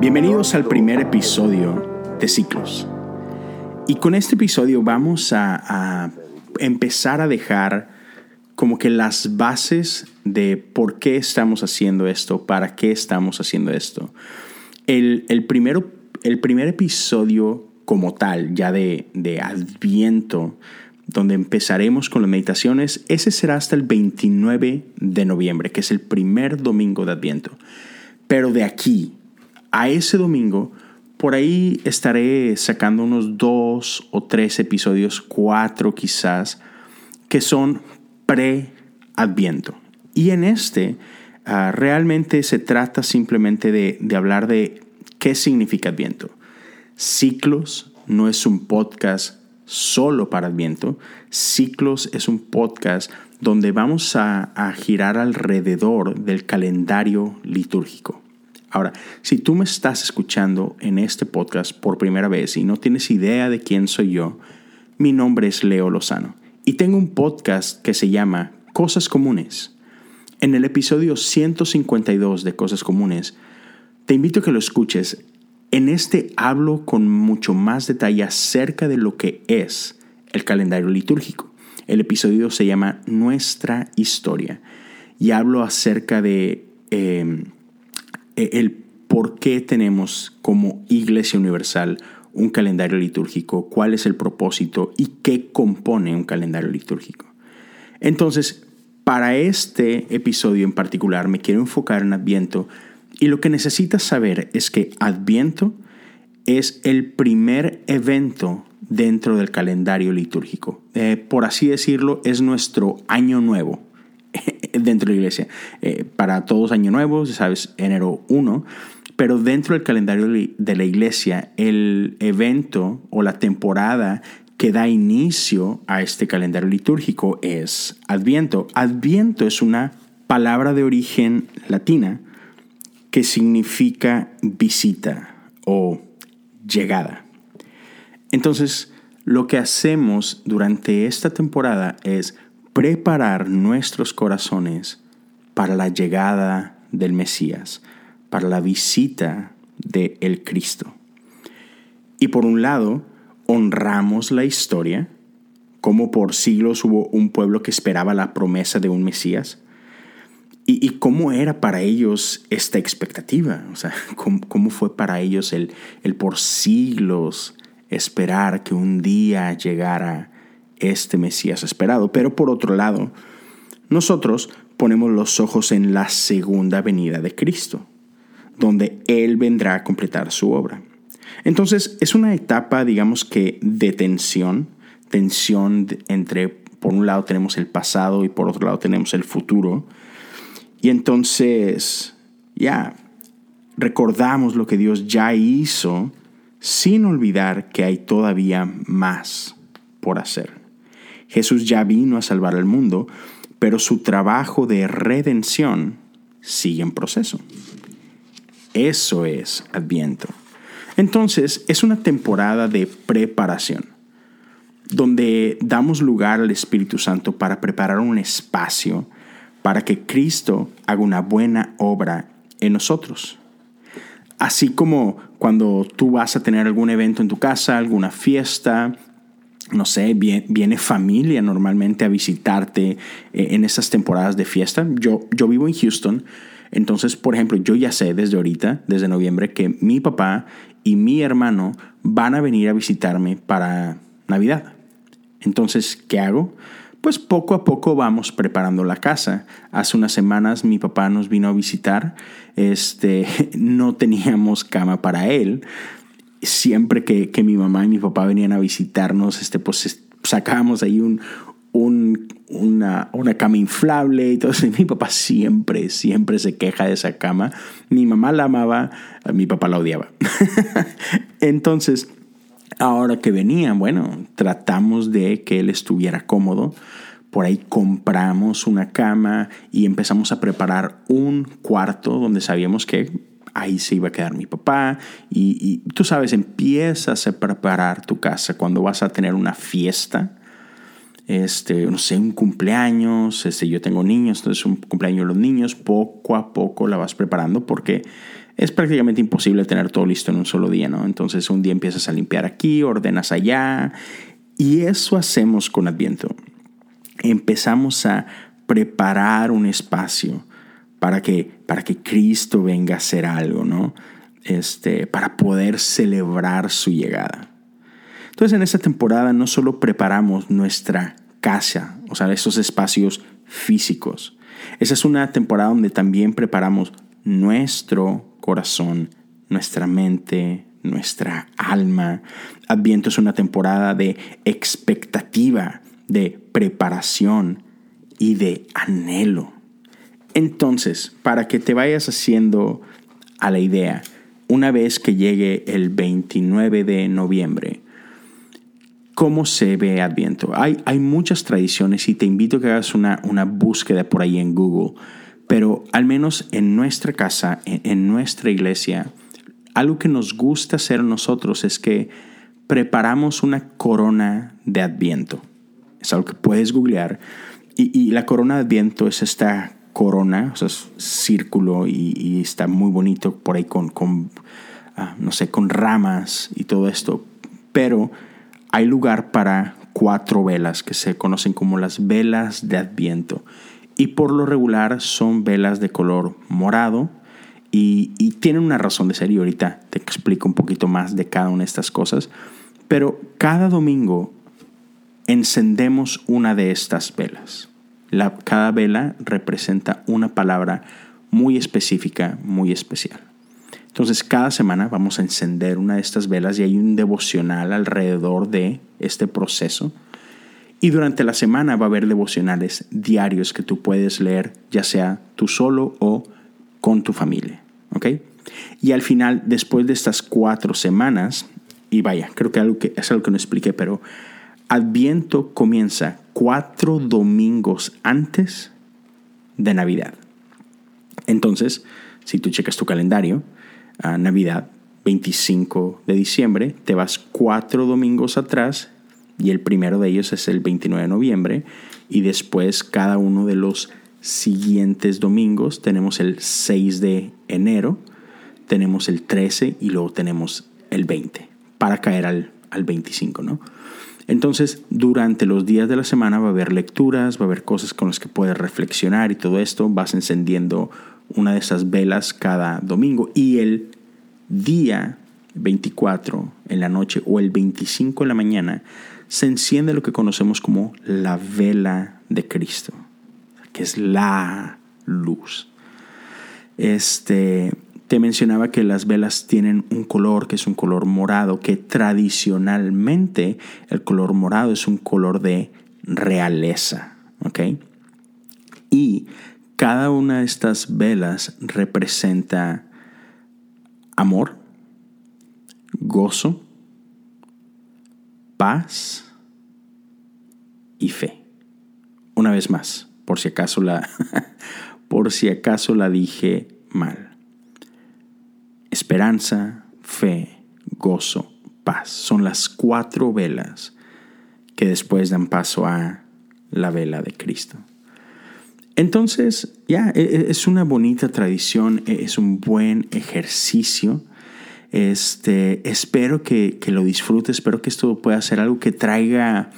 Bienvenidos al primer episodio de Ciclos. Y con este episodio vamos a, empezar a dejar como que las bases de por qué estamos haciendo esto, para qué estamos haciendo esto. El, primero, el primer episodio como tal, ya de, de Adviento, donde empezaremos con las meditaciones, ese será hasta el 29 de noviembre, que es el primer domingo de Adviento. Pero de aquí a ese domingo, por ahí estaré sacando unos dos o tres episodios, cuatro quizás, que son pre-adviento. Y en este ah, realmente se trata simplemente de, hablar de qué significa adviento. Ciclos no es un podcast solo para Adviento. Ciclos es un podcast donde vamos a, girar alrededor del calendario litúrgico. Ahora, si tú me estás escuchando en este podcast por primera vez y no tienes idea de quién soy yo, mi nombre es Leo Lozano y tengo un podcast que se llama Cosas Comunes. En el episodio 152 de Cosas Comunes, te invito a que lo escuches en este hablo con mucho más detalle acerca de lo que es el calendario litúrgico. El episodio se llama Nuestra Historia y hablo acerca de em, el por qué tenemos como Iglesia Universal un calendario litúrgico, cuál es el propósito y qué compone un calendario litúrgico. Entonces, para este episodio en particular me quiero enfocar en Adviento y lo que necesitas saber es que Adviento es el primer evento dentro del calendario litúrgico. Eh, por así decirlo, es nuestro año nuevo dentro de la iglesia. Eh, para todos año nuevo, sabes, enero 1, pero dentro del calendario de la iglesia, el evento o la temporada que da inicio a este calendario litúrgico es Adviento. Adviento es una palabra de origen latina que significa visita o llegada. Entonces, lo que hacemos durante esta temporada es preparar nuestros corazones para la llegada del Mesías, para la visita de el Cristo. Y por un lado, honramos la historia, como por siglos hubo un pueblo que esperaba la promesa de un Mesías, ¿Y, cómo era para ellos esta expectativa? O sea, ¿cómo, fue para ellos el, el por siglos esperar que un día llegara este Mesías esperado? Pero por otro lado, nosotros ponemos los ojos en la segunda venida de Cristo, donde Él vendrá a completar su obra. Entonces es una etapa, digamos que, de tensión, tensión entre, por un lado tenemos el pasado y por otro lado tenemos el futuro, y entonces, ya, recordamos lo que Dios ya hizo sin olvidar que hay todavía más por hacer. Jesús ya vino a salvar al mundo, pero su trabajo de redención sigue en proceso. Eso es Adviento. Entonces, es una temporada de preparación, donde damos lugar al Espíritu Santo para preparar un espacio para que Cristo haga una buena obra en nosotros. Así como cuando tú vas a tener algún evento en tu casa, alguna fiesta, no sé, viene, familia normalmente a visitarte eh, en esas temporadas de fiesta. Yo, yo vivo en Houston, entonces, por ejemplo, yo ya sé desde ahorita, desde noviembre, que mi papá y mi hermano van a venir a visitarme para Navidad. Entonces, ¿qué hago? pues poco a poco vamos preparando la casa. Hace unas semanas mi papá nos vino a visitar, este, no teníamos cama para él. Siempre que, mi mamá y mi papá venían a visitarnos, este, pues sacábamos ahí un, una, una, cama inflable y todo eso. mi papá siempre, siempre se queja de esa cama. Mi mamá la amaba, mi papá la odiaba. Entonces, Ahora que venían, bueno, tratamos de que él estuviera cómodo. Por ahí compramos una cama y empezamos a preparar un cuarto donde sabíamos que ahí se iba a quedar mi papá. Y, tú sabes, empiezas a preparar tu casa cuando vas a tener una fiesta. Este, no sé, un cumpleaños, este, yo tengo niños, entonces un cumpleaños de los niños, poco a poco la vas preparando porque es prácticamente imposible tener todo listo en un solo día, ¿no? Entonces un día empiezas a limpiar aquí, ordenas allá, y eso hacemos con Adviento. Empezamos a preparar un espacio para que, para que Cristo venga a hacer algo, ¿no? Este, para poder celebrar su llegada. Entonces en esta temporada no solo preparamos nuestra casa, o sea, esos espacios físicos. Esa es una temporada donde también preparamos nuestro corazón, nuestra mente, nuestra alma. Adviento es una temporada de expectativa, de preparación y de anhelo. Entonces, para que te vayas haciendo a la idea, una vez que llegue el 29 de noviembre, ¿cómo se ve Adviento? Hay, hay muchas tradiciones y te invito a que hagas una, una búsqueda por ahí en Google, pero al menos en nuestra casa, en nuestra iglesia, algo que nos gusta hacer nosotros es que preparamos una corona de Adviento. Es algo que puedes googlear. Y, la corona de Adviento es esta corona, o sea, es círculo y, está muy bonito por ahí con, con ah, no sé, con ramas y todo esto. Pero hay lugar para cuatro velas que se conocen como las velas de Adviento. Y por lo regular son velas de color morado, y, tienen una razón de ser y ahorita te explico un poquito más de cada una de estas cosas. Pero cada domingo encendemos una de estas velas. Cada vela representa una palabra muy específica, muy especial. Entonces cada semana vamos a encender una de estas velas y hay un devocional alrededor de este proceso. Y durante la semana va a haber devocionales diarios que tú puedes leer, ya sea tú solo o con tu familia. ¿Ok? Y al final, después de estas cuatro semanas, y vaya, creo que, algo que es algo que no expliqué, pero Adviento comienza cuatro domingos antes de Navidad. Entonces, si tú checas tu calendario, Navidad, 25 de diciembre, te vas cuatro domingos atrás y el primero de ellos es el 29 de noviembre y después cada uno de los siguientes domingos. Tenemos el 6 de enero, tenemos el 13 y luego tenemos el 20 para caer al, al 25, ¿no? Entonces, durante los días de la semana va a haber lecturas, va a haber cosas con las que puedes reflexionar y todo esto. Vas encendiendo una de esas velas cada domingo y el día 24 en la noche o el 25 en la mañana se enciende lo que conocemos como la vela de Cristo que es la luz. Este, te mencionaba que las velas tienen un color que es un color morado, que tradicionalmente el color morado es un color de realeza, ¿ok? Y cada una de estas velas representa amor, gozo, paz y fe. Una vez más, por si acaso la, por si acaso la dije mal. Esperanza, fe, gozo, paz. Son las cuatro velas que después dan paso a la vela de Cristo. Entonces, ya, e, e, es una bonita tradición, e, es un buen ejercicio. Este, espero que, que lo disfrutes, espero que esto pueda ser algo que traiga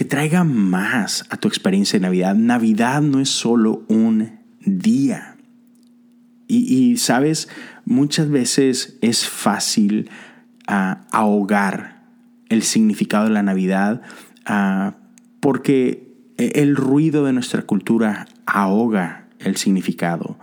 que traiga más a tu experiencia de Navidad. Navidad no es solo un día. Y, sabes, muchas veces es fácil ah, ahogar el significado de la Navidad ah, porque el ruido de nuestra cultura ahoga el significado.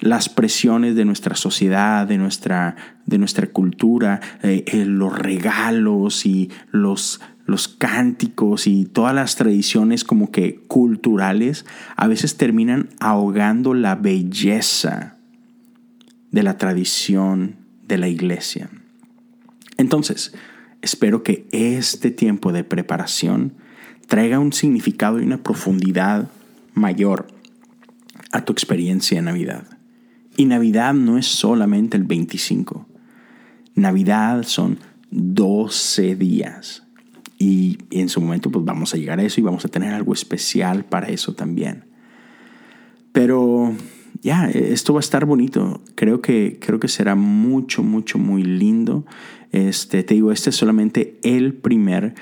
Las presiones de nuestra sociedad, de nuestra, de nuestra cultura, eh, eh, los regalos y los los cánticos y todas las tradiciones como que culturales a veces terminan ahogando la belleza de la tradición de la iglesia. Entonces, espero que este tiempo de preparación traiga un significado y una profundidad mayor a tu experiencia de Navidad. Y Navidad no es solamente el 25. Navidad son 12 días y, en su momento pues vamos a llegar a eso y vamos a tener algo especial para eso también. Pero ya, esto va a estar bonito. Creo que, creo que será mucho, mucho, muy lindo. Este, te digo, este es solamente el primer,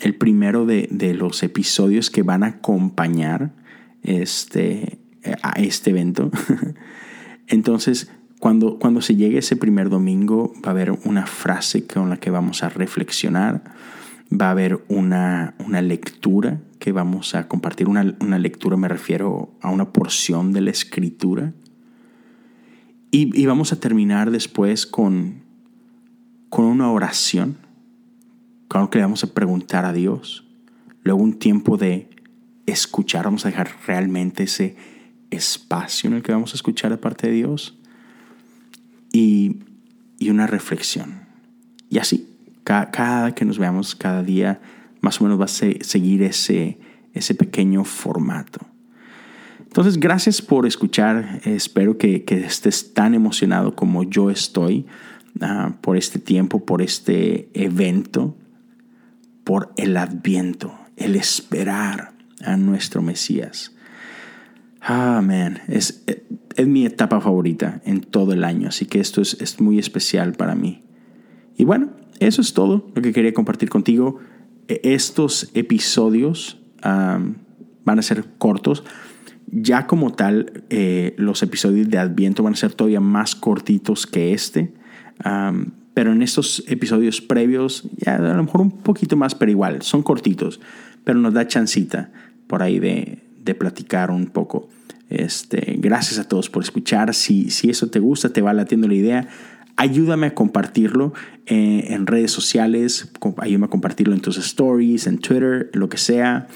el primero de, de, los episodios que van a acompañar este, a este evento. Entonces, cuando, cuando se llegue ese primer domingo, va a haber una frase con la que vamos a reflexionar, va a haber una, una lectura que vamos a compartir. Una, una, lectura me refiero a una porción de la escritura. Y, y vamos a terminar después con, con una oración, con lo que le vamos a preguntar a Dios. Luego un tiempo de escuchar, vamos a dejar realmente ese espacio en el que vamos a escuchar de parte de Dios y, y una reflexión. Y así, cada, cada, que nos veamos, cada día, más o menos va a seguir ese, ese pequeño formato. Entonces, gracias por escuchar. Espero que, que estés tan emocionado como yo estoy uh, por este tiempo, por este evento, por el adviento, el esperar a nuestro Mesías. Ah, man, es, es mi etapa favorita en todo el año, así que esto es, es muy especial para mí. Y bueno, eso es todo lo que quería compartir contigo. E, estos episodios van a ser cortos. Ya como tal, eh, los episodios de Adviento van a ser todavía más cortitos que este. Pero en estos episodios previos, ya a lo mejor un poquito más, pero igual, son cortitos. Pero nos da chancita por ahí de, de platicar un poco. Este, gracias a todos por escuchar. Si, si eso te gusta, te va latiendo la idea, ayúdame a compartirlo eh, en redes sociales, ayúdame a compartirlo en tus stories, en Twitter, lo que sea.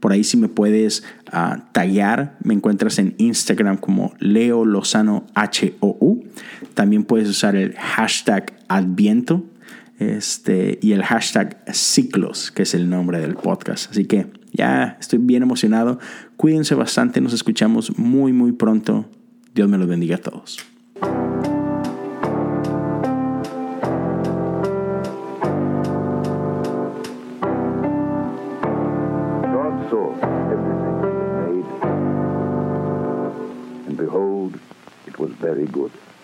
Por ahí si me puedes uh, taggear, me encuentras en Instagram como Leo Lozano H-O-U. También puedes usar el hashtag Adviento este, y el hashtag Ciclos, que es el nombre del podcast. Así que ya estoy bien emocionado. Cuídense bastante, nos escuchamos muy, muy pronto. Dios me los bendiga a todos. Very good.